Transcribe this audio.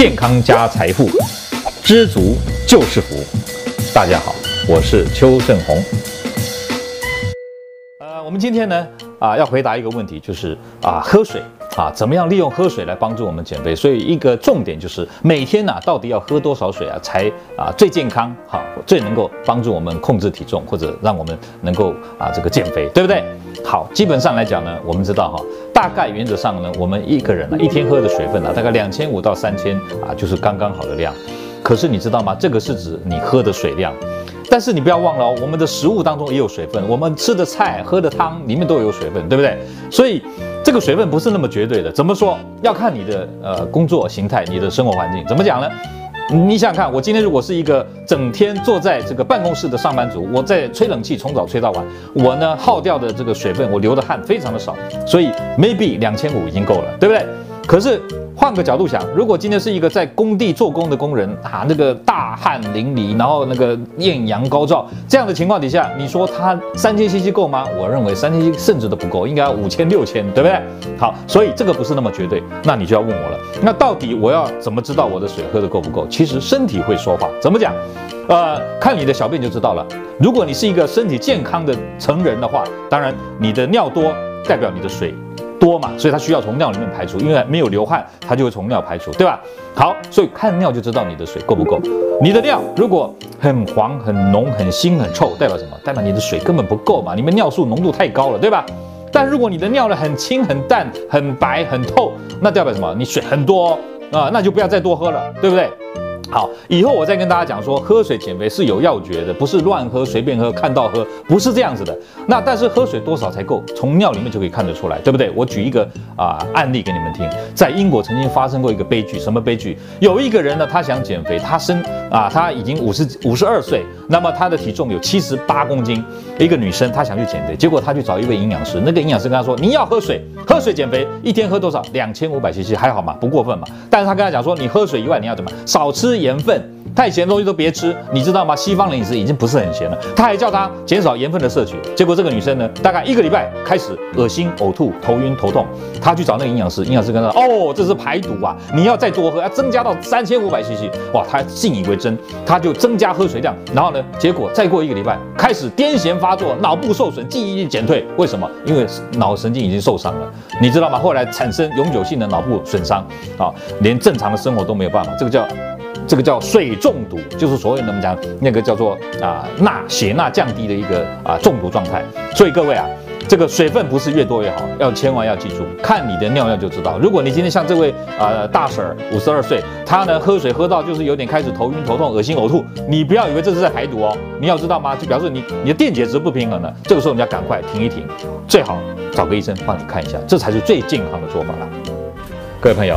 健康加财富，知足就是福。大家好，我是邱正红。呃，我们今天呢，啊，要回答一个问题，就是啊，喝水啊，怎么样利用喝水来帮助我们减肥？所以一个重点就是每天呢、到底要喝多少水啊，才啊最健康，好，最能够帮助我们控制体重，或者让我们能够啊这个减肥，对不对？好，基本上来讲呢，我们知道哈，大概原则上呢，我们一个人呢，一天喝的水分呢，大概两千五到三千啊，就是刚刚好的量。可是你知道吗？这个是指你喝的水量。但是你不要忘了哦，我们的食物当中也有水分，我们吃的菜、喝的汤里面都有水分，对不对？所以这个水分不是那么绝对的。怎么说？要看你的呃工作形态、你的生活环境。怎么讲呢？你想想看，我今天如果是一个整天坐在这个办公室的上班族，我在吹冷气从早吹到晚，我呢耗掉的这个水分，我流的汗非常的少，所以 maybe 两千五已经够了，对不对？可是换个角度想，如果今天是一个在工地做工的工人啊，那个大汗淋漓，然后那个艳阳高照这样的情况底下，你说他三千 cc 够吗？我认为三千 cc 甚至都不够，应该要五千六千，对不对？好，所以这个不是那么绝对，那你就要问我了，那到底我要怎么知道我的水喝得够不够？其实身体会说话，怎么讲？呃，看你的小便就知道了。如果你是一个身体健康的成人的话，当然你的尿多代表你的水多嘛，所以它需要从尿里面排出，因为没有流汗，它就会从尿排出，对吧？好，所以看尿就知道你的水够不够。你的尿如果很黄、很浓、很腥、很臭，代表什么？代表你的水根本不够嘛，你们尿素浓度太高了，对吧？但如果你的尿呢很清、很淡、很白、很透，那代表什么？你水很多啊，那就不要再多喝了，对不对？好，以后我再跟大家讲说，喝水减肥是有要诀的，不是乱喝、随便喝、看到喝，不是这样子的。那但是喝水多少才够？从尿里面就可以看得出来，对不对？我举一个啊、案例给你们听，在英国曾经发生过一个悲剧，什么悲剧？有一个人呢，他想减肥，他身啊他已经五十五十二岁，那么他的体重有七十八公斤，一个女生她想去减肥，结果她去找一位营养师，那个营养师跟她说，你要喝水，喝水减肥，一天喝多少？两千五百 cc 还好嘛，不过分嘛。但是他跟他讲说，你喝水以外你要怎么？少吃。盐分太咸的东西都别吃，你知道吗？西方的饮食已经不是很咸了，他还叫他减少盐分的摄取。结果这个女生呢，大概一个礼拜开始恶心、呕吐、头晕、头痛。她去找那个营养师，营养师跟她说：“哦，这是排毒啊，你要再多喝，要增加到三千五百 cc。”哇，她信以为真，她就增加喝水量。然后呢，结果再过一个礼拜，开始癫痫发作，脑部受损，记忆力减退。为什么？因为脑神经已经受伤了，你知道吗？后来产生永久性的脑部损伤啊，连正常的生活都没有办法。这个叫。这个叫水中毒，就是所谓的我们讲那个叫做啊钠血钠降低的一个啊中毒状态。所以各位啊，这个水分不是越多越好，要千万要记住，看你的尿量就知道。如果你今天像这位啊大婶儿五十二岁，她呢喝水喝到就是有点开始头晕头痛、恶心呕吐，你不要以为这是在排毒哦，你要知道吗？就表示你你的电解质不平衡了。这个时候你要赶快停一停，最好找个医生帮你看一下，这才是最健康的做法了。各位朋友。